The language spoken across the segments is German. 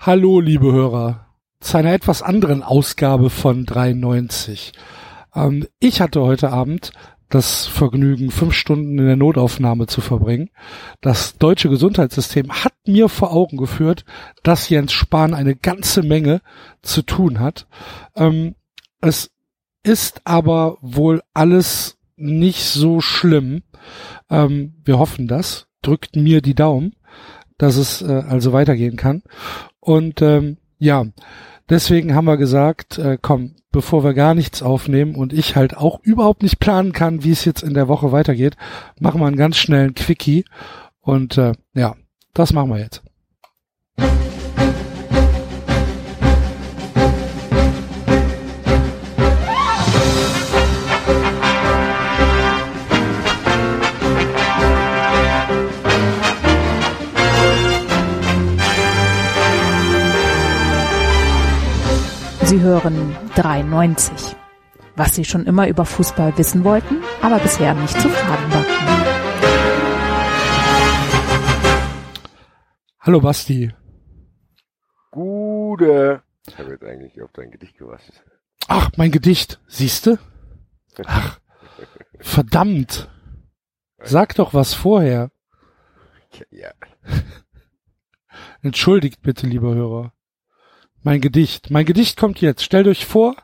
Hallo, liebe Hörer, zu einer etwas anderen Ausgabe von 93. Ähm, ich hatte heute Abend das Vergnügen, fünf Stunden in der Notaufnahme zu verbringen. Das deutsche Gesundheitssystem hat mir vor Augen geführt, dass Jens Spahn eine ganze Menge zu tun hat. Ähm, es ist aber wohl alles nicht so schlimm. Ähm, wir hoffen das. Drückt mir die Daumen, dass es äh, also weitergehen kann. Und ähm, ja, deswegen haben wir gesagt, äh, komm, bevor wir gar nichts aufnehmen und ich halt auch überhaupt nicht planen kann, wie es jetzt in der Woche weitergeht, machen wir einen ganz schnellen Quickie. Und äh, ja, das machen wir jetzt. Sie hören 93. Was Sie schon immer über Fußball wissen wollten, aber bisher nicht zu fragen war. Hallo Basti. Gute. Ich habe jetzt eigentlich auf dein Gedicht gewartet. Ach, mein Gedicht. Siehste? Ach, verdammt. Sag doch was vorher. Ja. Entschuldigt bitte, lieber Hörer. Mein Gedicht. Mein Gedicht kommt jetzt. Stellt euch vor,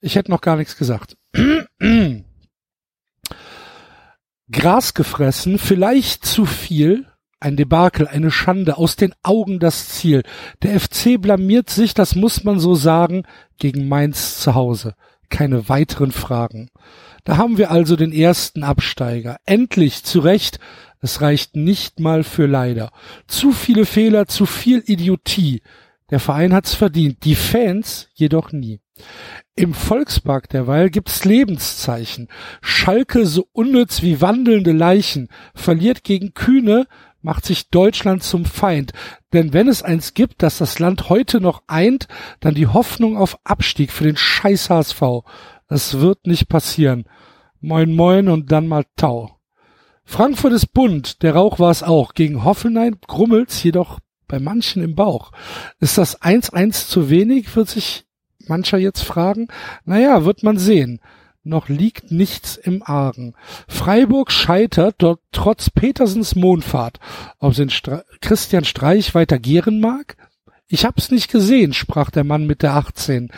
ich hätte noch gar nichts gesagt. Gras gefressen, vielleicht zu viel, ein Debakel, eine Schande, aus den Augen das Ziel. Der FC blamiert sich, das muss man so sagen, gegen Mainz zu Hause. Keine weiteren Fragen. Da haben wir also den ersten Absteiger. Endlich, zu Recht, es reicht nicht mal für leider. Zu viele Fehler, zu viel Idiotie. Der Verein hat's verdient, die Fans jedoch nie. Im Volkspark derweil gibt's Lebenszeichen. Schalke so unnütz wie wandelnde Leichen, verliert gegen Kühne, macht sich Deutschland zum Feind. Denn wenn es eins gibt, das das Land heute noch eint, dann die Hoffnung auf Abstieg für den scheiß HSV. Das wird nicht passieren. Moin moin und dann mal Tau. Frankfurt ist bunt, der Rauch war's auch. Gegen Hoffenheim grummelt's jedoch bei manchen im Bauch. Ist das 1-1 zu wenig, wird sich mancher jetzt fragen. Naja, wird man sehen. Noch liegt nichts im Argen. Freiburg scheitert dort trotz Petersens Mondfahrt. Ob den Stre Christian Streich weiter gären mag? Ich hab's nicht gesehen, sprach der Mann mit der 18.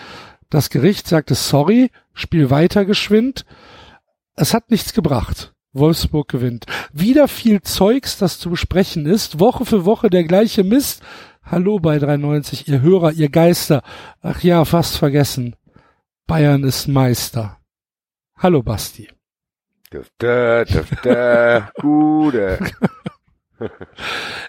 Das Gericht sagte sorry, spiel weiter geschwind. Es hat nichts gebracht. Wolfsburg gewinnt. Wieder viel Zeugs, das zu besprechen ist. Woche für Woche der gleiche Mist. Hallo bei 93, ihr Hörer, ihr Geister. Ach ja, fast vergessen. Bayern ist Meister. Hallo Basti. Dufte, dufte, gute.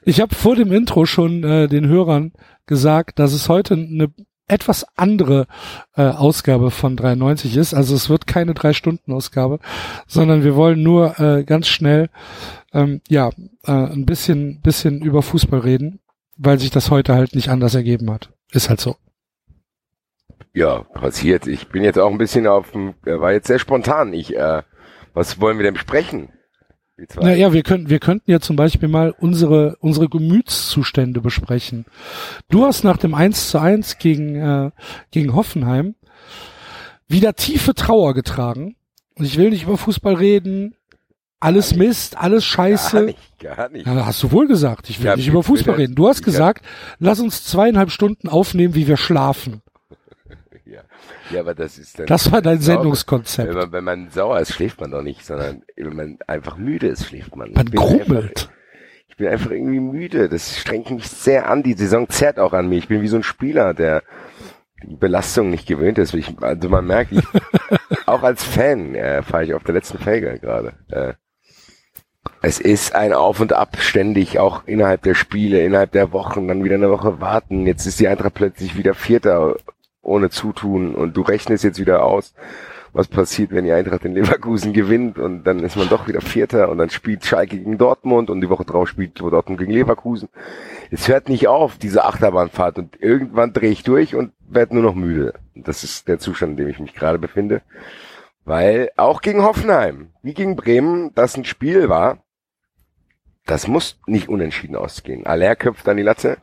Ich habe vor dem Intro schon äh, den Hörern gesagt, dass es heute eine etwas andere äh, Ausgabe von 93 ist. Also es wird keine drei Stunden Ausgabe, sondern wir wollen nur äh, ganz schnell ähm, ja äh, ein bisschen bisschen über Fußball reden, weil sich das heute halt nicht anders ergeben hat. Ist halt so. Ja, passiert. Ich bin jetzt auch ein bisschen auf dem, war jetzt sehr spontan. Ich, äh, was wollen wir denn besprechen? Die zwei. Naja, wir könnten, wir könnten ja zum Beispiel mal unsere, unsere Gemütszustände besprechen. Du hast nach dem 1 zu 1 gegen, äh, gegen Hoffenheim wieder tiefe Trauer getragen. Und ich will nicht über Fußball reden. Alles Mist, alles Scheiße. Gar nicht, gar nicht. Ja, hast du wohl gesagt. Ich will Ja, nicht ich über Fußball reden. Du hast gesagt, lass uns zweieinhalb Stunden aufnehmen, wie wir schlafen. Ja. aber das ist dann. Das war dein Wenn Sendungskonzept. man, wenn man sauer ist, schläft man doch nicht, sondern wenn man einfach müde ist, schläft man. Man grummelt. Ich bin einfach irgendwie müde. Das strengt mich sehr an. Die Saison zerrt auch an mir. Ich bin wie so ein Spieler, der die Belastung nicht gewöhnt ist. Ich, also man merkt, ich, auch als Fan äh, fahre ich auf der letzten Felge gerade. Äh, es ist ein Auf und Ab ständig, auch innerhalb der Spiele, innerhalb der Wochen, dann wieder eine Woche warten. Jetzt ist die Eintracht plötzlich wieder Vierter ohne Zutun und du rechnest jetzt wieder aus, was passiert, wenn die Eintracht in Leverkusen gewinnt und dann ist man doch wieder Vierter und dann spielt Schalke gegen Dortmund und die Woche drauf spielt Dortmund gegen Leverkusen. Es hört nicht auf, diese Achterbahnfahrt und irgendwann drehe ich durch und werde nur noch müde. Das ist der Zustand, in dem ich mich gerade befinde. Weil auch gegen Hoffenheim, wie gegen Bremen, das ein Spiel war, das muss nicht unentschieden ausgehen. Aller köpft an die Latte.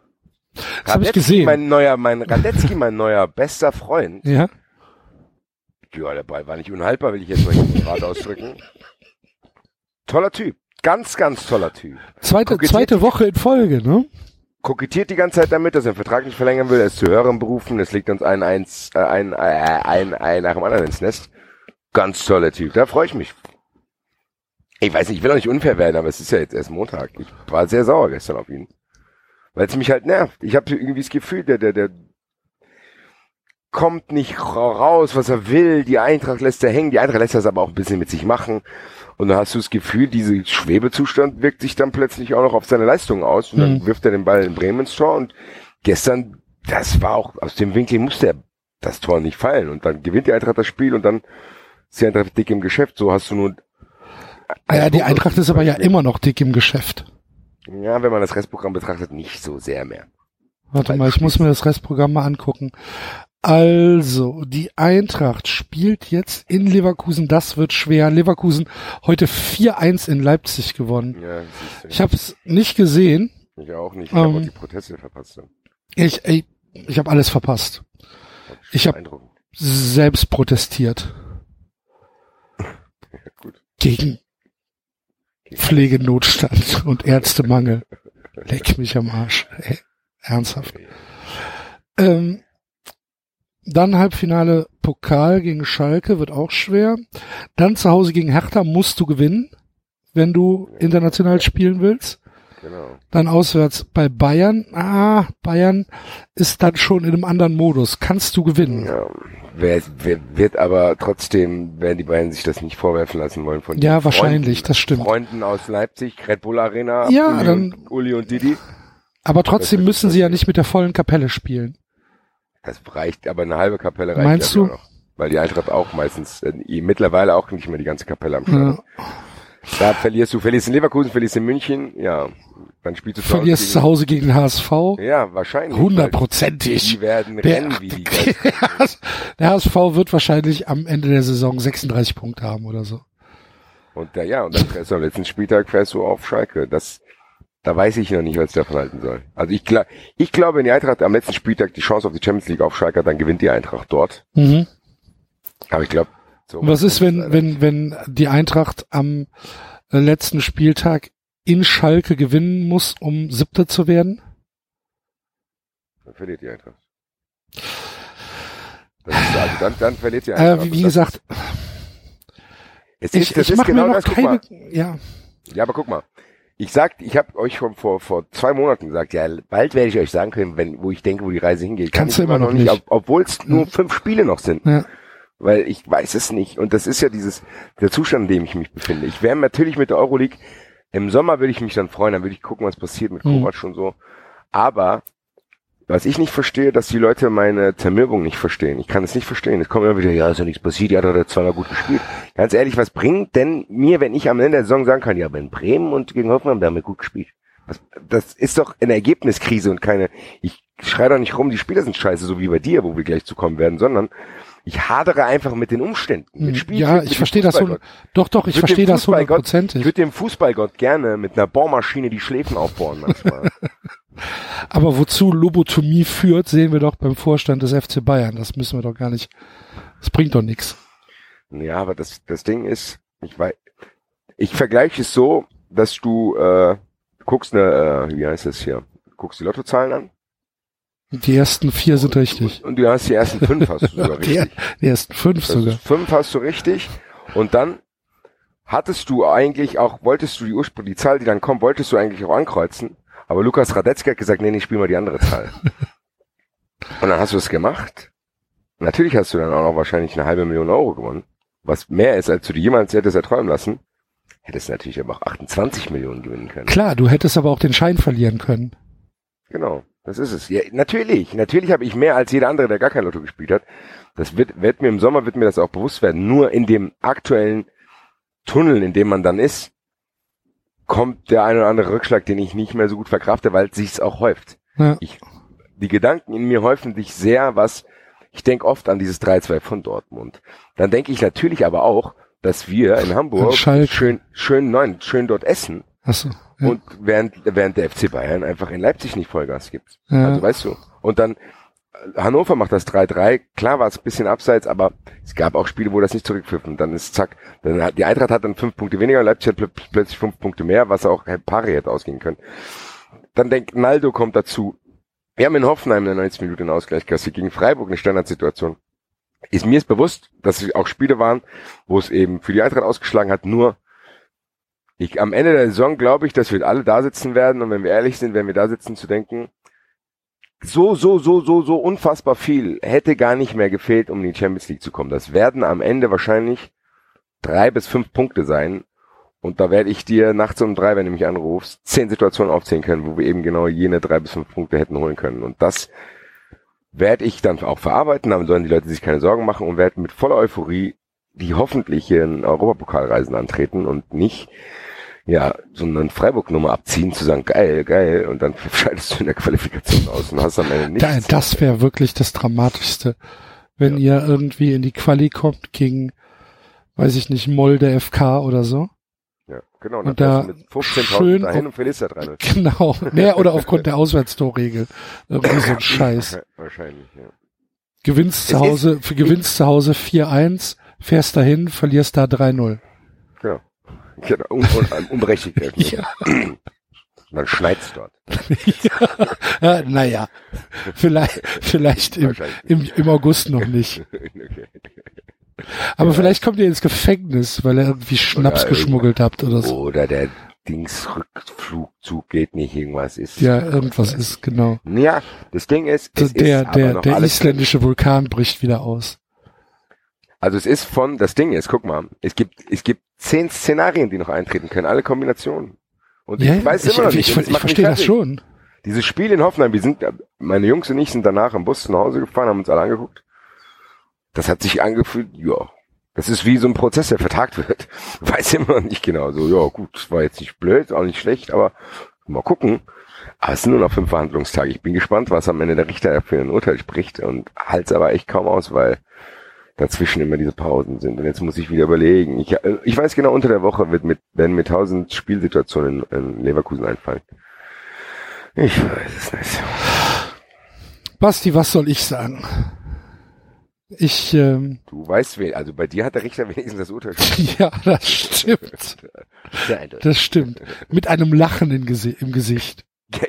Das habe ich gesehen. Mein neuer, mein Radetzky, mein neuer bester Freund. ja. Ja, der Ball war nicht unhaltbar, will ich jetzt mal hier gerade ausdrücken. Toller Typ. Ganz, ganz toller Typ. Zweite, Kokettiert- zweite Woche in Folge, ne? kokettiert die ganze Zeit damit, dass er den Vertrag nicht verlängern will, er ist zu höheren Berufen, es liegt uns ein, eins, äh, ein, äh, ein, ein nach dem anderen ins Nest. Ganz toller Typ, da freue ich mich. Ich weiß nicht, ich will auch nicht unfair werden, aber es ist ja jetzt erst Montag. Ich war sehr sauer gestern auf ihn. Weil es mich halt nervt. Ich habe irgendwie das Gefühl, der, der, der kommt nicht ra- raus, was er will. Die Eintracht lässt er hängen, die Eintracht lässt das aber auch ein bisschen mit sich machen. Und dann hast du das Gefühl, dieser Schwebezustand wirkt sich dann plötzlich auch noch auf seine Leistung aus. Und dann Mhm. wirft er den Ball in Bremen ins Tor. Und gestern, das war auch, aus dem Winkel musste er das Tor nicht fallen. Und dann gewinnt die Eintracht das Spiel und dann ist die Eintracht dick im Geschäft. So hast du nur... Ah ja, die Eintracht ist aber ja immer noch dick im Geschäft. Ja, wenn man das Restprogramm betrachtet, nicht so sehr mehr. Warte Weil mal, ich muss mir das Restprogramm mal angucken. Also, die Eintracht spielt jetzt in Leverkusen. Das wird schwer. Leverkusen heute 4-1 in Leipzig gewonnen. Ja. Ich habe es nicht gesehen. Ich auch nicht. Ich habe Ähm. auch die Proteste verpasst. dann. Ich, ey, ich habe alles verpasst. Ich hab- Beeindruckend. Selbst protestiert Ja, gut. gegen Pflegenotstand und Ärztemangel. Leck mich am Arsch. Ey, ernsthaft. Ähm, dann Halbfinale Pokal gegen Schalke wird auch schwer. Dann zu Hause gegen Hertha musst du gewinnen, wenn du international spielen willst. Genau. Dann auswärts bei Bayern. Ah, Bayern ist dann schon in einem anderen Modus. Kannst du gewinnen? Ja, wer, wer wird aber trotzdem, werden die beiden sich das nicht vorwerfen lassen wollen von Ja, den wahrscheinlich, Freunden, das stimmt. Freunden aus Leipzig, Red Bull Arena, Ja, Uli, dann- und, Uli und Didi. Aber trotzdem müssen sie ja nicht mit der vollen Kapelle spielen. Das reicht, aber eine halbe Kapelle reicht Meinst ja du? noch. Weil die Eintracht auch meistens, äh, mittlerweile auch nicht mehr die ganze Kapelle am Start. Ja. Da verlierst du, verlierst in Leverkusen, verlierst in München, ja. Dann spielst du zu Hause verlierst zu Hause gegen HSV. Ja, wahrscheinlich. Hundertprozentig. Die werden Der, rennen wie die der HSV wird wahrscheinlich am Ende der Saison 36 Punkte haben oder so. Und da, ja, und dann fährst du am letzten Spieltag fährst du auf Schalke. Das, da weiß ich noch nicht, was ich davon halten soll. Also ich, ich glaube, wenn die Eintracht am letzten Spieltag die Chance auf die Champions League auf Schalke hat, dann gewinnt die Eintracht dort. Mhm. Aber ich glaube, so. Was ist, wenn, wenn, wenn die Eintracht am äh, letzten Spieltag in Schalke gewinnen muss, um Siebter zu werden? Dann verliert die Eintracht. Also dann, dann verliert die Äh, Eintracht. wie, Und wie gesagt, ist, es ich, ich ist mache genau mir noch das, keine, ja, Ja, aber guck mal. Ich sag, ich habe euch schon vor vor zwei Monaten gesagt, ja, bald werde ich euch sagen können, wenn wo ich denke, wo die Reise hingeht. Kann Kannst ich du immer noch nicht. ob, obwohl es nur fünf Spiele noch sind. ja. Weil ich weiß es nicht. Und das ist ja dieses, der Zustand, in dem ich mich befinde. Ich wäre natürlich mit der Euroleague, im Sommer würde ich mich dann freuen, dann würde ich gucken, was passiert mit Mhm. Kovac und so. Aber, was ich nicht verstehe, dass die Leute meine Zermürbung nicht verstehen. Ich kann es nicht verstehen. Es kommt immer wieder, ja, ist ja nichts passiert, die hat doch zweimal gut gespielt. Ganz ehrlich, was bringt denn mir, wenn ich am Ende der Saison sagen kann, ja, aber in Bremen und gegen Hoffenheim, da haben wir gut gespielt. Was, das ist doch eine Ergebniskrise und keine, ich schreie doch nicht rum, die Spieler sind scheiße, so wie bei dir, wo wir gleich zu kommen werden, sondern ich hadere einfach mit den Umständen. Mit Spiel, Hm. ja, mit ich verstehe das hund- doch, doch, ich verstehe das Fußballgott- Ich hundertprozentig. würde dem Fußballgott gerne mit einer Bohrmaschine die Schläfen aufbohren manchmal. Aber wozu Lobotomie führt, sehen wir doch beim Vorstand des FC Bayern. Das müssen wir doch gar nicht. Das bringt doch nichts. ja, aber das, das Ding ist, ich weiß, ich vergleiche es so, dass du äh, guckst eine, äh, wie heißt das hier, guckst die Lottozahlen an Die ersten vier sind richtig. und du hast die ersten fünf hast du sogar Die, richtig. die ersten fünf Das sogar. fünf hast du richtig und dann hattest du eigentlich auch, wolltest du die Ursprung, die Zahl, die dann kommt, wolltest du eigentlich auch ankreuzen, aber Lukas Radetzky hat gesagt, nee, nee, spiel mal die andere Zahl. und dann hast du es gemacht. Natürlich hast du dann auch noch wahrscheinlich eine halbe Million Euro gewonnen, was mehr ist, als du dir jemals hättest erträumen lassen. Hättest natürlich aber auch 28 Millionen gewinnen können. Klar, du hättest aber auch den Schein verlieren können. Genau, das ist es. Ja, natürlich, natürlich habe ich mehr als jeder andere, der gar kein Lotto gespielt hat. Das wird, wird mir im Sommer wird mir das auch bewusst werden. Nur in dem aktuellen Tunnel, in dem man dann ist, kommt der ein oder andere Rückschlag, den ich nicht mehr so gut verkrafte, weil sich's auch häuft. Ja. Ich, die Gedanken in mir häufen sich sehr, was ich denke oft an dieses 3-2 von Dortmund. Dann denke ich natürlich aber auch, dass wir in Hamburg schön, schön neun, schön dort essen Ach so, ja. Und während, während der FC Bayern einfach in Leipzig nicht Vollgas gibt. Ja. Also weißt du. Und dann äh, Hannover macht das 3-3. Klar war es ein bisschen abseits, aber es gab auch Spiele, wo das nicht zurückpfiffen. Dann ist zack. Dann hat, die Eintracht hat dann fünf Punkte weniger, Leipzig hat pl plötzlich fünf Punkte mehr, was auch pari hätte ausgehen können. Dann denkt Naldo kommt dazu. Wir haben in Hoffenheim in der 90 Minute einen Ausgleich kassiert gegen Freiburg, eine Standardsituation. Ist mir ist bewusst, dass es auch Spiele waren, wo es eben für die Eintracht ausgeschlagen hat, nur ich, am Ende der Saison glaube ich, dass wir alle da sitzen werden und wenn wir ehrlich sind, werden wir da sitzen zu denken, so, so, so, so, so unfassbar viel hätte gar nicht mehr gefehlt, um in die Champions League zu kommen. Das werden am Ende wahrscheinlich drei bis fünf Punkte sein. Und da werde ich dir nachts um drei, wenn du mich anrufst, zehn Situationen aufzählen können, wo wir eben genau jene drei bis fünf Punkte hätten holen können. Und das werde ich dann auch verarbeiten, dann sollen die Leute sich keine Sorgen machen und werden mit voller Euphorie die hoffentlichen Europapokalreisen antreten und nicht ja, so eine Freiburg-Nummer abziehen, zu sagen, geil, geil, und dann scheidest du in der Qualifikation aus und hast am Ende nichts. Da, das wäre wirklich das Dramatischste, wenn ihr irgendwie in die Quali kommt gegen, weiß ich nicht, Molde FK oder so. Ja, genau. Und dann da fährst du mit 15.000 schön dahin und verlierst da 3-0. Genau. Nee, oder aufgrund der Auswärtstorregel. Irgendwie so ein Scheiß. Ja, Wahrscheinlich, ja. Gewinnst zu Hause, gewinnst zu Hause 4-1, fährst dahin, verlierst da 3-0. Genau. genau. Un un unberechtigt. Ja. Dann schneit's dort. ja, naja. Vielleicht, vielleicht im, im, im August noch nicht. okay. Aber vielleicht kommt ihr ins Gefängnis, weil ihr irgendwie Schnaps geschmuggelt habt oder so. Oder der Dingsrückflugzug geht nicht, irgendwas ist. Ja, irgendwas ist, genau. Ja, das Ding ist, es Der, ist der, der isländische Vulkan bricht wieder aus. Also es ist von, das Ding ist, guck mal, es gibt, es gibt zehn Szenarien, die noch eintreten können, alle Kombinationen. Und Ja, ich weiß ich, immer noch ich, nicht, ich, ich mich verstehe das schon. Dieses Spiel in Hoffenheim, wir sind, meine Jungs und ich sind danach am Bus nach Hause gefahren, haben uns alle angeguckt. Das hat sich angefühlt, ja, das ist wie so ein Prozess, der vertagt wird. Weiß immer noch nicht genau. So, ja, gut, war jetzt nicht blöd, auch nicht schlecht, aber mal gucken. Aber es sind nur noch fünf Verhandlungstage. Ich bin gespannt, was am Ende der Richter für ein Urteil spricht und halt's aber echt kaum aus, weil dazwischen immer diese Pausen sind. Und jetzt muss ich wieder überlegen. Ich, äh, ich weiß genau, unter der Woche wird mit, werden mir tausend Spielsituationen in, in Leverkusen einfallen. Ich weiß es nicht. Basti, was soll ich sagen? Ich, ähm, Du weißt, wen, also bei dir hat der Richter wenigstens das Urteil. ja, das stimmt. Sehr eindeutig. Das stimmt. Mit einem Lachen im Gesicht.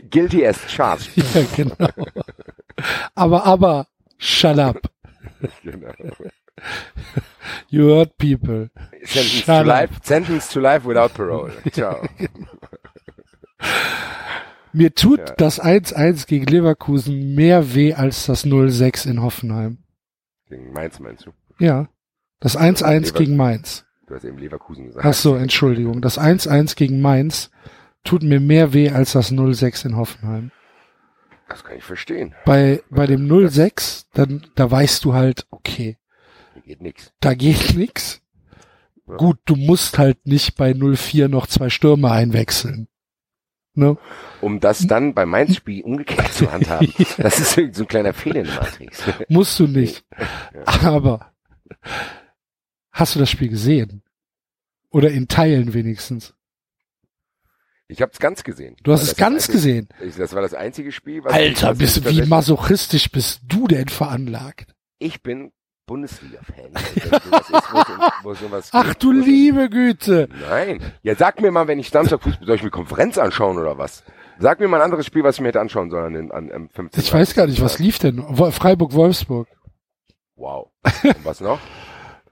Guilty as charged. Ja, genau. Aber, aber, shut up. genau. You hurt people. Sentence Shut to life, sentence to life without parole. Ciao. Mir tut Ja. das 1-1 gegen Leverkusen mehr weh als das 0-6 in Hoffenheim. Gegen Mainz meinst du? Ja. Das 1-1 Lever- gegen Mainz. Du hast eben Leverkusen gesagt. Ach so, Entschuldigung. Das 1-1 gegen Mainz tut mir mehr weh als das 0-6 in Hoffenheim. Das kann ich verstehen. Bei, bei dem 0-6, dann, da weißt du halt, okay, geht nix. da geht nix. Ja. Gut, du musst halt nicht bei 0-4 noch zwei Stürme einwechseln. Ne? Um das dann beim Mainz-Spiel umgekehrt zu handhaben. Das ist so ein kleiner Fehler in der Matrix. Musst du nicht. Aber hast du das Spiel gesehen? Oder in Teilen wenigstens. Ich habe es ganz gesehen. Du hast es ganz einzige- gesehen. Ich, das war das einzige Spiel, was Alter, was bist, ich wie masochistisch bist du denn veranlagt? Ich bin Bundesliga-Fan. Ach geht, du um- liebe Güte. Nein. Ja, sag mir mal, wenn ich Samstag Fußball, soll ich mir Konferenz anschauen oder was? Sag mir mal ein anderes Spiel, was ich mir hätte anschauen sollen an, an, am 15. Ich weiß gar nicht, was lief denn? Wo- Freiburg-Wolfsburg. Wow. Und was noch?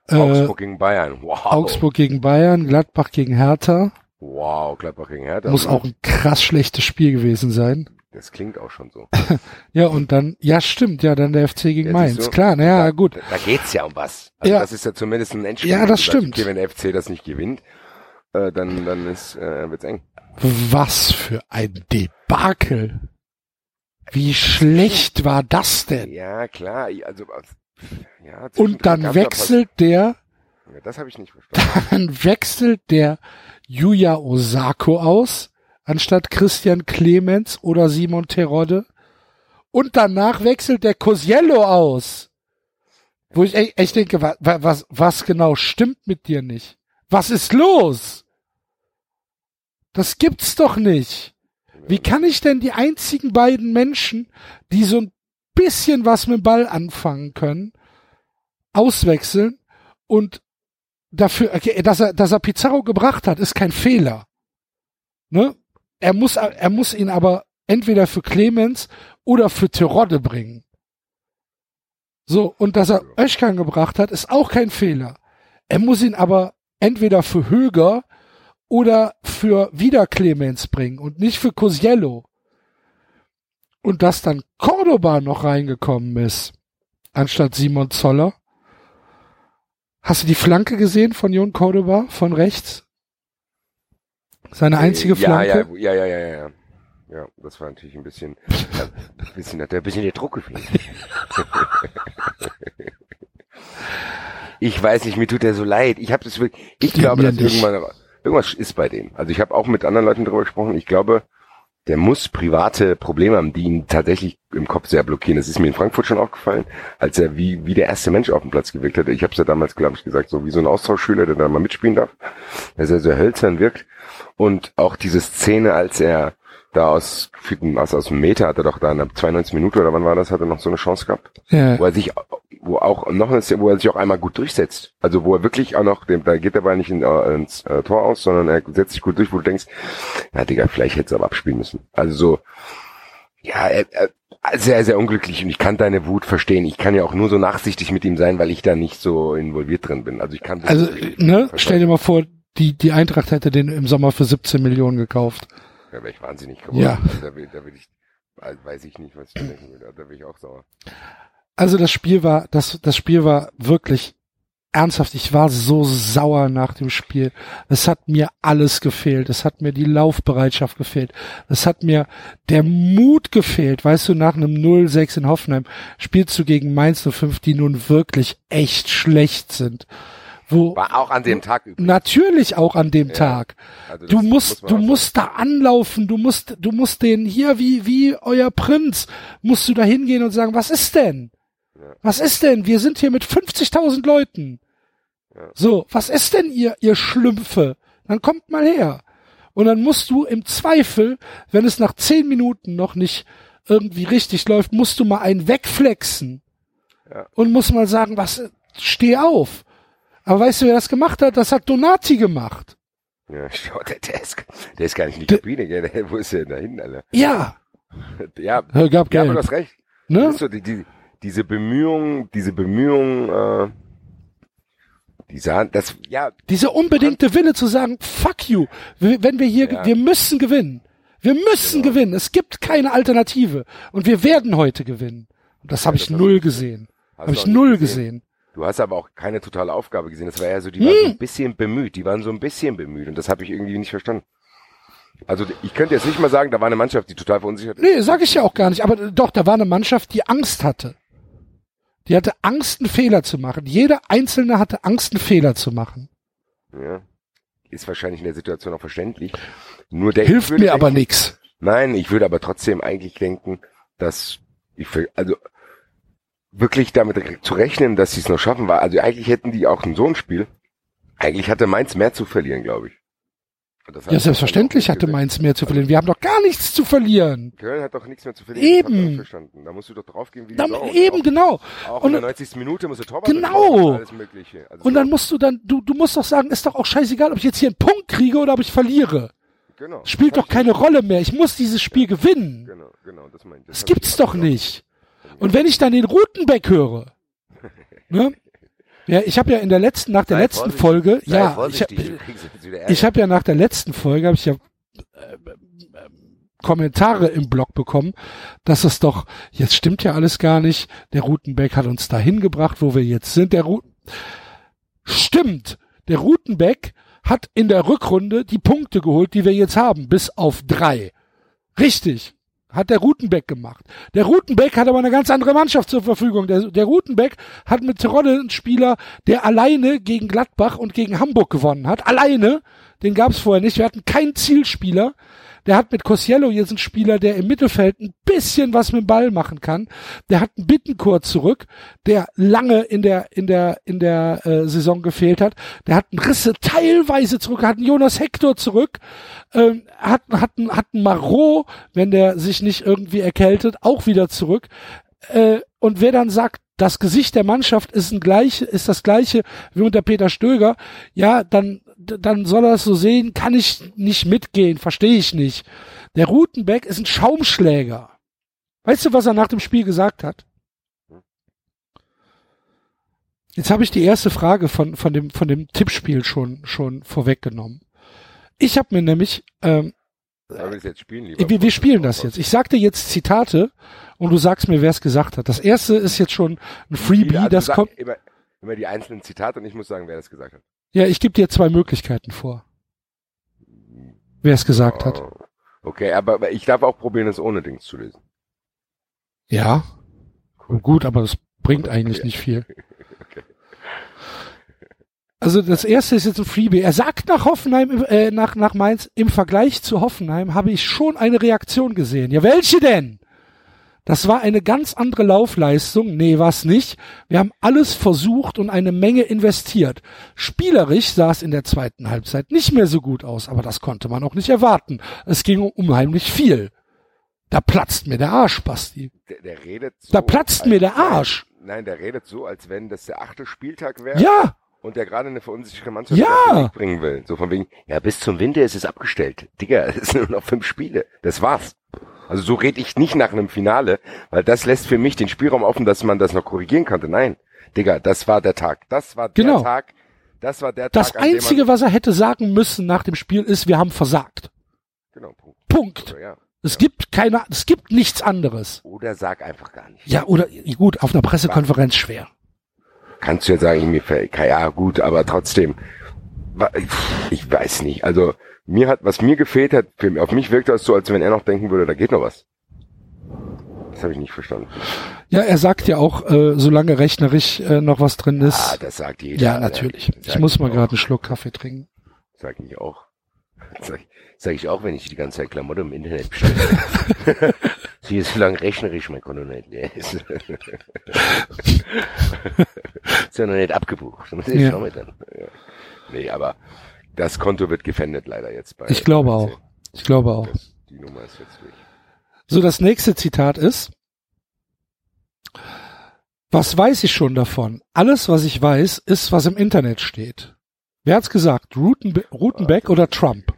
Äh, Augsburg gegen Bayern. Wow. Augsburg gegen Bayern, Gladbach gegen Hertha. Wow, Gladbach gegen Hertha. Muss auch ein krass schlechtes Spiel gewesen sein. Das klingt auch schon so. Ja, und dann, ja stimmt, ja, dann der FC gegen Ja, Mainz. du? Klar, naja, da, gut. Da geht's ja um was. Also Ja. das ist ja zumindest ein Endspiel. Ja, das stimmt. Okay, wenn der FC das nicht gewinnt, äh, dann, dann ist, äh, wird's eng. Was für ein Debakel. Wie schlecht war das denn? Ja, klar. Also, ja, Und dann gab's da wechselt der, Ja, das habe ich nicht verstanden. dann wechselt der Yuya Osako aus, anstatt Christian Clemens oder Simon Terodde. Und danach wechselt der Cosiello aus. Wo ich echt, echt denke, wa, wa, was, was genau stimmt mit dir nicht? Was ist los? Das gibt's doch nicht. Wie kann ich denn die einzigen beiden Menschen, die so ein bisschen was mit dem Ball anfangen können, auswechseln und dafür, okay, dass er, dass er Pizarro gebracht hat, ist kein Fehler. Ne? Er muss, er muss ihn aber entweder für Clemens oder für Terodde bringen. So, und dass er Öschkan gebracht hat, ist auch kein Fehler. Er muss ihn aber entweder für Höger oder für wieder Clemens bringen und nicht für Cosiello. Und dass dann Cordoba noch reingekommen ist, anstatt Simon Zoller. Hast du die Flanke gesehen von Jon Cordoba von rechts? Seine einzige Flanke? Ja, ja, ja, ja, ja. Ja, das war natürlich ein bisschen, ein bisschen, hat er ein bisschen der Druck gefehlt. ich weiß nicht, mir tut er so leid. Ich habe das wirklich, ich glaube, dass irgendwann, irgendwas ist bei dem. Also ich habe auch mit anderen Leuten darüber gesprochen. Ich glaube, der muss private Probleme haben, die ihn tatsächlich im Kopf sehr blockieren. Das ist mir in Frankfurt schon aufgefallen, als er wie, wie der erste Mensch auf dem Platz gewirkt hat. Ich habe es ja damals, glaube ich, gesagt, so wie so ein Austauschschüler, der da mal mitspielen darf, dass er so hölzern wirkt. Und auch diese Szene, als er da aus, aus, aus dem Meter hat er doch da in der 92 Minute oder wann war das, hat er noch so eine Chance gehabt. Ja. Wo er sich, wo auch noch eine Szene, wo er sich auch einmal gut durchsetzt. Also wo er wirklich auch noch, da geht der Ball nicht in, äh, ins äh, Tor aus, sondern er setzt sich gut durch, wo du denkst, na Digga, vielleicht hätte es aber abspielen müssen. Also so, ja, er, er, sehr, sehr unglücklich und ich kann deine Wut verstehen. Ich kann ja auch nur so nachsichtig mit ihm sein, weil ich da nicht so involviert drin bin. Also ich kann. Also, ne, stell dir mal vor, die, die Eintracht hätte den im Sommer für 17 Millionen gekauft. Da wäre ich wahnsinnig geworden. Ja. Also da, will, da will ich, weiß ich nicht, was ich denken würde. Da bin ich auch sauer. Also das Spiel war, das, das Spiel war wirklich ernsthaft. Ich war so sauer nach dem Spiel. Es hat mir alles gefehlt. Es hat mir die Laufbereitschaft gefehlt. Es hat mir der Mut gefehlt. Weißt du, nach einem 0-6 in Hoffenheim spielst du gegen Mainz 05, die nun wirklich echt schlecht sind. Wo, War auch an dem Tag übrigens. Natürlich auch an dem ja, Tag. Also du musst, muss du musst da anlaufen, du musst, du musst den hier wie, wie euer Prinz, musst du da hingehen und sagen, was ist denn? Ja. Was ist denn? Wir sind hier mit 50.000 Leuten. Ja. So, was ist denn ihr, ihr Schlümpfe? Dann kommt mal her. Und dann musst du im Zweifel, wenn es nach zehn Minuten noch nicht irgendwie richtig läuft, musst du mal einen wegflexen. Ja. Und muss mal sagen, was, steh auf. Aber weißt du, wer das gemacht hat? Das hat Donati gemacht. Ja, schau, der, der, ist, der ist gar nicht in die Kabine, gell? Der, wo ist der denn da hinten, Alter? Ja. ja, Hör, gab ja, aber du hast recht. Ne? Das ist so die, die, diese Bemühung, diese Bemühung, äh, die sahen, das, ja. Diese unbedingte Wille zu sagen, fuck you, wenn wir hier, ja. wir müssen gewinnen. Wir müssen genau. gewinnen. Es gibt keine Alternative. Und wir werden heute gewinnen. Und das habe ich null gesehen. Habe ich null gesehen. Du hast aber auch keine totale Aufgabe gesehen. Das war ja so, die hm. waren so ein bisschen bemüht. Die waren so ein bisschen bemüht. Und das habe ich irgendwie nicht verstanden. Also ich könnte jetzt nicht mal sagen, da war eine Mannschaft, die total verunsichert ist. Nee, sag ich ja auch gar nicht. Aber doch, da war eine Mannschaft, die Angst hatte. Die hatte Angst, einen Fehler zu machen. Jeder Einzelne hatte Angst, einen Fehler zu machen. Ja. Ist wahrscheinlich in der Situation auch verständlich. Nur der Hilft mir denken, aber nix. Nein, ich würde aber trotzdem eigentlich denken, dass ich, also wirklich damit zu rechnen, dass sie es noch schaffen war. Also eigentlich hätten die auch ein so ein Spiel. Eigentlich hatte Mainz mehr zu verlieren, glaube ich. Ja, selbstverständlich hatte Mainz mehr zu verlieren. Wir haben doch gar nichts zu verlieren. Köln hat doch nichts mehr zu verlieren. Eben. Verstanden. Da musst du doch draufgehen, wie dann, Sau. Eben, auch, genau. Auch und in der 90. Minute musst du Torwart Genau. Alles Mögliche. Also und dann musst du dann, du, du musst doch sagen, ist doch auch scheißegal, ob ich jetzt hier einen Punkt kriege oder ob ich verliere. Genau. Spielt doch keine Rolle mehr. Ich muss dieses Spiel ja. gewinnen. Genau, genau, das meine ich. Das, das gibt's doch nicht. Und wenn ich dann den Rutenbeck höre, ne? Ja, ich habe ja in der letzten, nach der sei letzten Folge, ja, ich, ich habe ja nach der letzten Folge, habe ich ja äh, Kommentare im Blog bekommen, dass es doch, jetzt stimmt ja alles gar nicht, der Rutenbeck hat uns dahin gebracht, wo wir jetzt sind. Der Ruten, stimmt, der Rutenbeck hat in der Rückrunde die Punkte geholt, die wir jetzt haben, bis auf drei. Richtig hat der Rutenbeck gemacht. Der Rutenbeck hat aber eine ganz andere Mannschaft zur Verfügung. Der, der Rutenbeck hat mit Terodde einen Spieler, der alleine gegen Gladbach und gegen Hamburg gewonnen hat. Alleine. Den gab es vorher nicht. Wir hatten keinen Zielspieler. Der hat mit Kosciello jetzt einen Spieler, der im Mittelfeld ein bisschen was mit dem Ball machen kann. Der hat einen Bittencourt zurück, der lange in der in der in der äh, Saison gefehlt hat. Der hat einen Risse teilweise zurück, hat einen Jonas Hector zurück, ähm, hat hat einen, hat einen Marot, wenn der sich nicht irgendwie erkältet, auch wieder zurück. Äh, und wer dann sagt, das Gesicht der Mannschaft ist ein gleich, ist das gleiche wie unter Peter Stöger, ja, dann, dann soll er es so sehen, kann ich nicht mitgehen, verstehe ich nicht. Der Rutenbeck ist ein Schaumschläger. Weißt du, was er nach dem Spiel gesagt hat? Jetzt habe ich die erste Frage von, von dem, von dem Tippspiel schon, schon vorweggenommen. Ich habe mir nämlich, ähm, das spielen, lieber? wir, wir spielen das jetzt. Ich sagte jetzt Zitate und du sagst mir, wer es gesagt hat. Das erste ist jetzt schon ein Freebie, Also das sag kommt. Immer, immer die einzelnen Zitate und ich muss sagen, wer das gesagt hat. Ja, ich gebe dir zwei Möglichkeiten vor. Wer es gesagt hat. Oh. Okay, aber, ich darf auch probieren, es ohne Dings zu lesen. Ja. Cool. Gut, aber das bringt eigentlich nicht viel. Also das erste ist jetzt ein Freebie. Er sagt nach Hoffenheim, äh, nach, nach Mainz, im Vergleich zu Hoffenheim habe ich schon eine Reaktion gesehen. Ja, welche denn? Das war eine ganz andere Laufleistung. Nee, war's nicht. Wir haben alles versucht und eine Menge investiert. Spielerisch sah es in der zweiten Halbzeit nicht mehr so gut aus, aber das konnte man auch nicht erwarten. Es ging um unheimlich viel. Da platzt mir der Arsch, Basti. Der, der redet so. Da platzt mir der Arsch. Nein, der redet so, als wenn das der achte Spieltag wäre. Ja, Und der gerade eine verunsicherte Mannschaft Ja. bringen will. So von wegen, ja, bis zum Winter ist es abgestellt. Digga, es sind nur noch fünf Spiele. Das war's. Also so rede ich nicht nach einem Finale, weil das lässt für mich den Spielraum offen, dass man das noch korrigieren könnte. Nein, Digga, das war der Tag. Das war Genau. der Tag. Das war der das Tag, dem Einzige, was er hätte sagen müssen nach dem Spiel ist, wir haben versagt. Genau, Punkt. Punkt. Oder, ja. Es gibt keine, es gibt nichts anderes. Oder sag einfach gar nicht. Ja, oder, gut, auf einer Pressekonferenz schwer. kannst du jetzt sagen, mir fällt, ja gut, aber trotzdem, ich weiß nicht. Also mir hat, was mir gefehlt hat, für, auf mich wirkt das so, als wenn er noch denken würde, da geht noch was. Das habe ich nicht verstanden. Ja, er sagt ja auch, äh, solange rechnerisch äh, noch was drin Ah, ist. das sagt jeder. ja, natürlich. Das Ich muss mal gerade einen Schluck Kaffee trinken. Sag ich auch. Sag, sag ich auch, wenn ich die ganze Zeit Klamotte im Internet bestelle. Sie ist lang rechnerisch, mein Konto nicht leer ist. ist ja noch nicht abgebucht. Muss ich Ja. schon mit dann. Ja. Nee, aber das Konto wird gefändet leider jetzt bei. Ich glaube auch. Ich glaube auch. Das, die Nummer ist jetzt durch. So, das nächste Zitat ist, was weiß ich schon davon? Alles, was ich weiß, ist, was im Internet steht. Wer hat's gesagt? Rutenbe Rutenbeck oder Trump?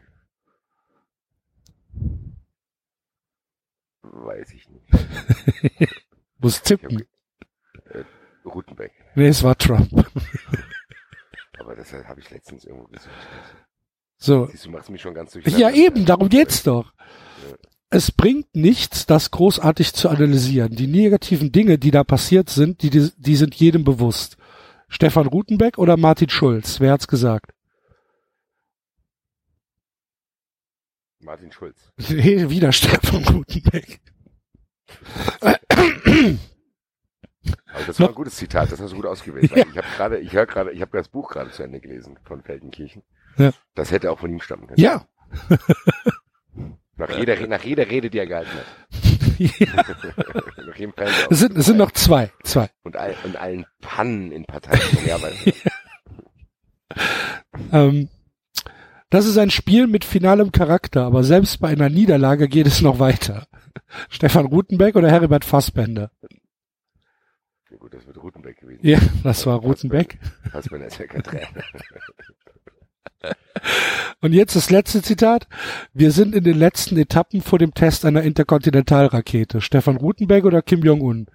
Weiß ich nicht. Muss tippen. Rutenbeck. Nee, es war Trump. Das habe ich letztens irgendwo gesucht. So. Siehst du, machst mich schon ganz durch. Ja, eben, darum geht's doch. Es bringt nichts, das großartig zu analysieren. Die negativen Dinge, die da passiert sind, die, die, die sind jedem bewusst. Stefan Rutenbeck oder Martin Schulz? Wer hat's gesagt? Martin Schulz. Nee, wieder Stefan Rutenbeck. Aber das war ein gutes Zitat, das hast du gut ausgewählt. Weil ich habe gerade, ich höre gerade, ich habe das Buch gerade zu Ende gelesen von Feldenkirchen. Ja. Das hätte auch von ihm stammen können. Ja. Nach jeder, nach jeder Rede, die er gehalten hat. nach jedem Fernseh- Es sind, es sind noch zwei. Zwei. und, all, und allen Pannen in Parteien. Ja, weil, Ähm, das ist ein Spiel mit finalem Charakter, aber selbst bei einer Niederlage geht es noch weiter. Stefan Rutenbeck oder Heribert Fassbender? Ja, gut, das wird Rutenbeck gewesen. Ja, das war Rutenbeck. Fassbender ist ja kein Trainer. Und jetzt das letzte Zitat. Wir sind in den letzten Etappen vor dem Test einer Interkontinentalrakete. Stefan Rutenbeck oder Kim Jong-un?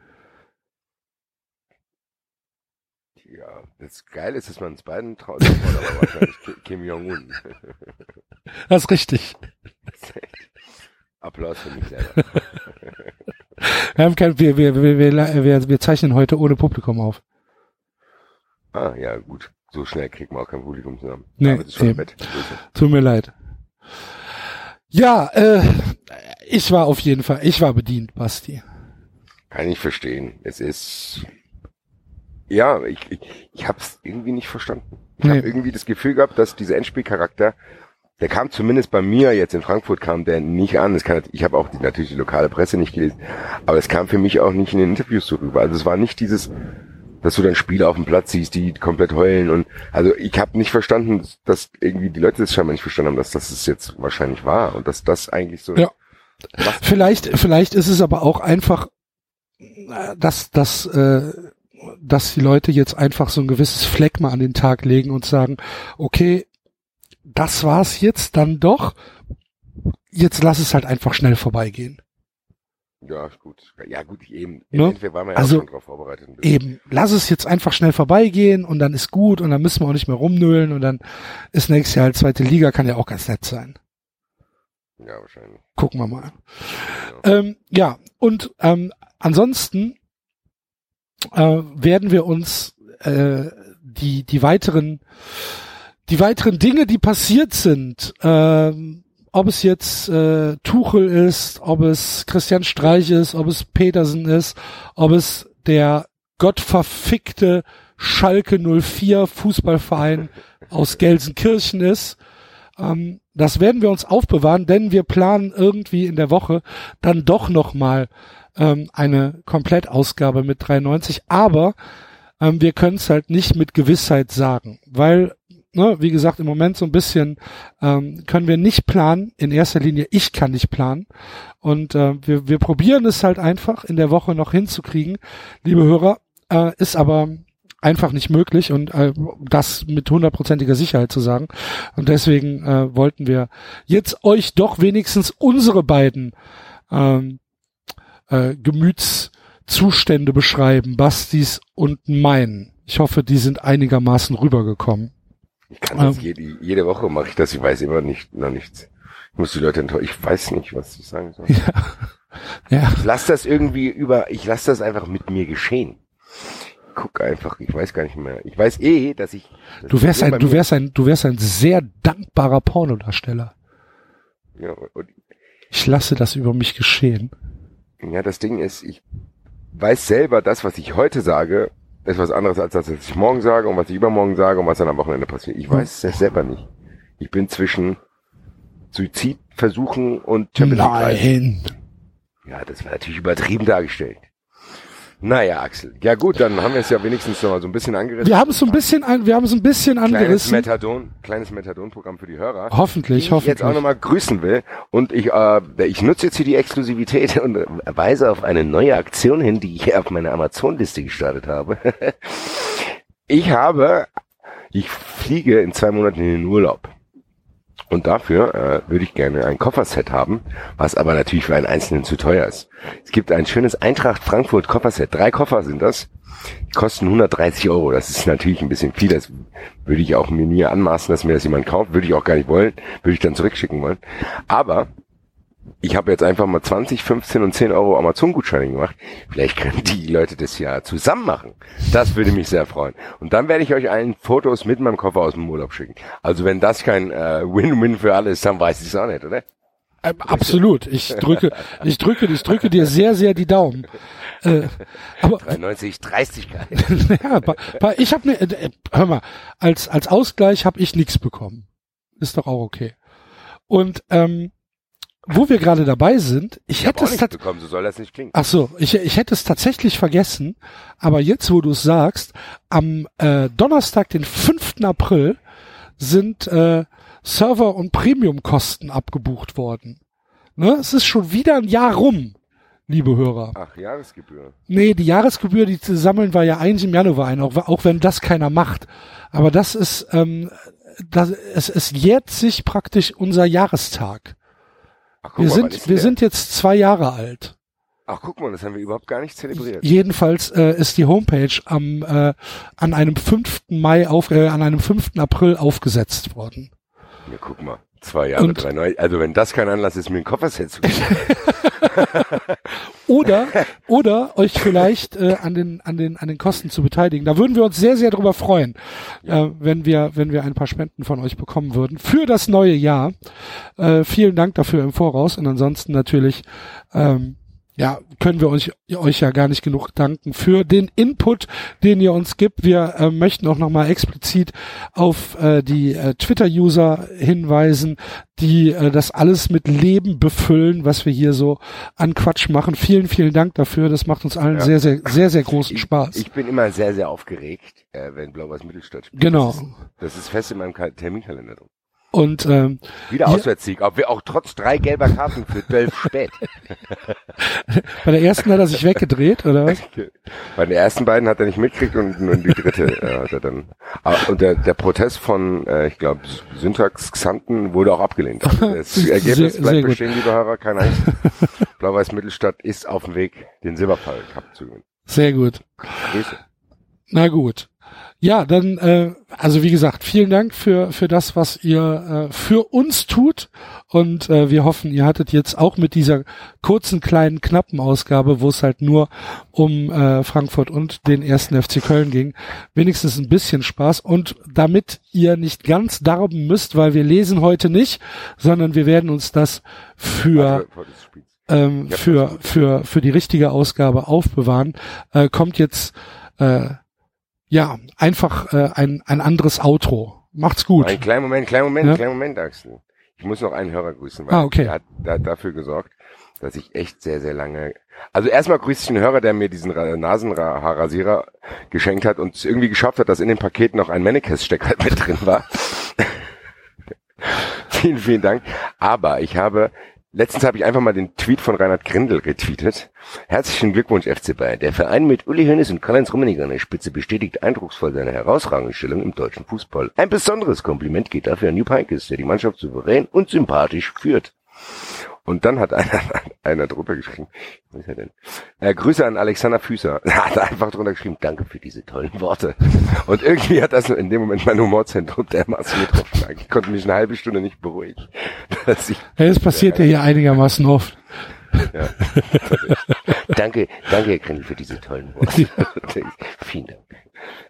Ja, das Geile ist, dass man es beiden traut, aber wahrscheinlich Ki- Kim Jong-un. Das ist richtig. Applaus für mich selber. Wir, haben kein, wir, wir, wir, wir, wir, zeichnen heute ohne Publikum auf. Ah, ja, gut. So schnell kriegt man auch kein Publikum zusammen. Nee. Tut mir leid. Ja, äh, ich war auf jeden Fall, ich war bedient, Basti. Kann ich verstehen. Es ist, ja, ich, ich, ich habe es irgendwie nicht verstanden. Ich Nee. habe irgendwie das Gefühl gehabt, dass dieser Endspielcharakter der kam zumindest bei mir jetzt in Frankfurt kam der nicht an. Kann, ich habe auch die, natürlich die lokale Presse nicht gelesen, aber es kam für mich auch nicht in den Interviews so rüber. Also es war nicht dieses, dass du dann Spieler auf dem Platz siehst, die komplett heulen und also ich habe nicht verstanden, dass irgendwie die Leute das scheinbar nicht verstanden haben, dass das es jetzt wahrscheinlich war und dass das eigentlich so. Ja. Vielleicht, vielleicht ist es aber auch einfach, äh, dass, dass, äh, dass die Leute jetzt einfach so ein gewisses Fleck mal an den Tag legen und sagen, okay, das war's jetzt dann doch. Jetzt lass es halt einfach schnell vorbeigehen. Ja, gut. Ja, gut, eben. Ne? Entweder war man ja Also, schon drauf vorbereitet. Eben, lass es jetzt einfach schnell vorbeigehen und dann ist gut und dann müssen wir auch nicht mehr rumnölen und dann ist nächstes Jahr halt zweite Liga, kann ja auch ganz nett sein. Ja, wahrscheinlich. Gucken wir mal. Ja. Ähm, ja, und ähm, ansonsten äh, werden wir uns äh, die die weiteren die weiteren Dinge, die passiert sind, ähm, ob es jetzt äh, Tuchel ist, ob es Christian Streich ist, ob es Petersen ist, ob es der gottverfickte Schalke 04 Fußballverein aus Gelsenkirchen ist. Ähm, das werden wir uns aufbewahren, denn wir planen irgendwie in der Woche dann doch noch mal ähm, eine Komplettausgabe mit 93. Aber ähm, wir können es halt nicht mit Gewissheit sagen, weil, ne, wie gesagt, im Moment so ein bisschen ähm, können wir nicht planen. In erster Linie, ich kann nicht planen. Und äh, wir, wir probieren es halt einfach in der Woche noch hinzukriegen, liebe Hörer, äh, ist aber einfach nicht möglich und äh, das mit hundertprozentiger Sicherheit zu sagen. Und deswegen äh, wollten wir jetzt euch doch wenigstens unsere beiden ähm, äh, Gemütszustände beschreiben, Bastis und meinen. Ich hoffe, die sind einigermaßen rübergekommen. Ich kann das Ähm. jede, jede Woche mache ich das. Ich weiß immer nicht, noch nichts. Ich muss die Leute enttäuschen. Ich weiß nicht, was ich sagen soll. Ja, Ich lass das irgendwie über, ich lass das einfach mit mir geschehen. Guck einfach, ich weiß gar nicht mehr. Ich weiß eh, dass ich. dass du wärst ich ein, du wärst ein, du wärst ein sehr dankbarer Pornodarsteller. Ja, und, Ich lasse das über mich geschehen. ja, das Ding ist, ich weiß selber, das, was ich heute sage, ist was anderes als das, was ich morgen sage und was ich übermorgen sage und was dann am Wochenende passiert. Ich weiß es selber nicht. Ich bin zwischen Suizidversuchen und Champions League. Nein. Ja, das war natürlich übertrieben dargestellt. Naja, Axel. Ja gut, dann haben wir es ja wenigstens noch mal so ein bisschen angerissen. Wir haben es so ein bisschen, an, wir haben es ein bisschen kleines angerissen. Methadon, kleines Methadon-Programm für die Hörer. Hoffentlich, die ich hoffentlich. jetzt auch nochmal grüßen will. Und ich, äh, ich nutze jetzt hier die Exklusivität und weise auf eine neue Aktion hin, die ich auf meiner Amazon-Liste gestartet habe. ich habe, ich fliege in zwei Monaten in den Urlaub. Und dafür äh, würde ich gerne ein Kofferset haben, was aber natürlich für einen Einzelnen zu teuer ist. Es gibt ein schönes Eintracht Frankfurt Kofferset. Drei Koffer sind das. Die kosten 130 Euro. Das ist natürlich ein bisschen viel. Das würde ich auch mir nie anmaßen, dass mir das jemand kauft. Würde ich auch gar nicht wollen. Würde ich dann zurückschicken wollen. Aber ich habe jetzt einfach mal 20, 15 und 10 Euro Amazon-Gutscheine gemacht. Vielleicht können die Leute das ja zusammen machen. Das würde mich sehr freuen. Und dann werde ich euch allen Fotos mit meinem Koffer aus dem Urlaub schicken. Also wenn das kein äh, Win-Win für alle ist, dann weiß ich es auch nicht, oder? Ähm, absolut. Ich drücke, ich drücke, ich drücke dir sehr, sehr die Daumen. Äh, aber 93, Dreistigkeit. ja, ich habe mir, äh, hör mal, als als Ausgleich habe ich nichts bekommen. Ist doch auch okay. Und ähm, wo wir gerade dabei sind, ich, hätte es bekommen, so soll das nicht klingen. Ach so, ich, ich hätte es tatsächlich vergessen, aber jetzt, wo du es sagst, am äh, Donnerstag, den 5. April, sind äh, Server- und Premiumkosten abgebucht worden. Ne? Es ist schon wieder ein Jahr rum, liebe Hörer. Ach, Jahresgebühr. Nee, die Jahresgebühr, die zu sammeln wir ja eigentlich im Januar ein, auch, auch wenn das keiner macht. Aber das ist, ähm, das, es, es jährt sich praktisch unser Jahrestag. Ach, guck Wir mal, sind, wir der? sind jetzt zwei Jahre alt. Ach, guck mal, das haben wir überhaupt gar nicht zelebriert. Jedenfalls äh, ist die Homepage am äh, an einem 5. Mai auf äh, an einem 5. April aufgesetzt worden. Ja, guck mal. Zwei Jahre, Und- drei neue. Also wenn das kein Anlass ist, mir ein Kofferset zu geben. Oder oder euch vielleicht äh, an den an den an den Kosten zu beteiligen. Da würden wir uns sehr sehr drüber freuen, äh, wenn wir wenn wir ein paar Spenden von euch bekommen würden für das neue Jahr. Äh, vielen Dank dafür im Voraus und ansonsten natürlich ähm, ja, können wir euch, euch ja gar nicht genug danken für den Input, den ihr uns gibt. Wir äh, möchten auch nochmal explizit auf äh, die äh, Twitter-User hinweisen, die äh, das alles mit Leben befüllen, was wir hier so an Quatsch machen. Vielen, vielen Dank dafür. Das macht uns allen ja. sehr, sehr, sehr, sehr großen Spaß. Ich, ich bin immer sehr, sehr aufgeregt, äh, wenn Blau-Weiß Mittelstadt spielt. Genau. Das ist, das ist fest in meinem Terminkalender drin. Und ähm, wieder Auswärtssieg, ob wir auch trotz drei gelber Karten für Dölf spät. Bei der ersten hat er sich weggedreht, oder was? Bei den ersten beiden hat er nicht mitgekriegt und, und die dritte äh, hat er dann. Ah, und der, der Protest von, äh, ich glaube, Syntax Xanten wurde auch abgelehnt. Also das Ergebnis sehr, bleibt sehr bestehen, liebe Hörer, keine Angst. Blau-Weiß Mittelstadt ist auf dem Weg, den Silberpfeil Cup zu gewinnen. Sehr gut. Grüße. Na gut. Ja, dann, äh, also wie gesagt, vielen Dank für, für das, was ihr äh, für uns tut. Und äh, wir hoffen, ihr hattet jetzt auch mit dieser kurzen, kleinen, knappen Ausgabe, wo es halt nur um äh, Frankfurt und den ersten FC Köln ging, wenigstens ein bisschen Spaß. Und damit ihr nicht ganz darben müsst, weil wir lesen heute nicht, sondern wir werden uns das für ähm, für, für, für die richtige Ausgabe aufbewahren, äh, kommt jetzt äh, ja, einfach äh, ein, ein anderes Outro. Macht's gut. Ein kleiner Moment, kleiner Moment, ja? kleiner Moment, Axel. Ich muss noch einen Hörer grüßen, weil ah, okay. der hat, der hat dafür gesorgt, dass ich echt sehr, sehr lange. Also erstmal grüße ich einen Hörer, der mir diesen Nasenhaarrasierer geschenkt hat und es irgendwie geschafft hat, dass in dem Paket noch ein Mannekes-Stecker mit drin war. vielen, vielen Dank. Aber ich habe Letztens habe ich einfach mal den Tweet von Reinhard Grindel retweetet. Herzlichen Glückwunsch, FC Bayern. Der Verein mit Uli Hoeneß und Karl-Heinz Rummenigge an der Spitze bestätigt eindrucksvoll seine herausragende Stellung im deutschen Fußball. Ein besonderes Kompliment geht dafür an New Heynckes, der die Mannschaft souverän und sympathisch führt. Und dann hat einer, einer drunter geschrieben, was ist er denn? Äh, Grüße an Alexander Füßer. Er hat einfach drunter geschrieben, danke für diese tollen Worte. Und irgendwie hat das in dem Moment mein Humorzentrum dermaßen getroffen. Ich konnte mich eine halbe Stunde nicht beruhigen. Dass ich, ja, das passiert ja hier einigermaßen oft. Ja. danke, danke, Herr Grindel, für diese tollen Worte. Vielen Dank.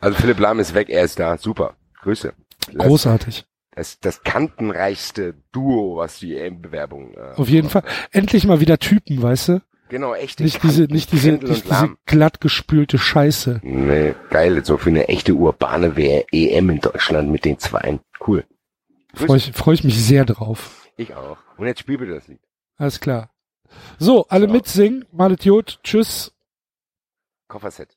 Also Philipp Lahm ist weg, er ist da. Super. Grüße. Großartig das, das kantenreichste Duo, was die EM-Bewerbung. Äh, Auf jeden Fall. Endlich mal wieder Typen, weißt du? Genau, echte Nicht Kanten, diese, nicht diese, nicht diese glatt gespülte Scheiße. Nee, geil, so für eine echte urbane EM in Deutschland mit den Zweien. Cool. Freue ich, freu ich mich sehr drauf. Ich auch. Und jetzt spiel bitte das Lied. Alles klar. So, alle so. mitsingen. Malet Jod. Tschüss. Kofferset.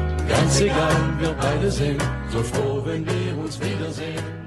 Ganz egal, wir beide sind so froh, wenn wir uns wiedersehen.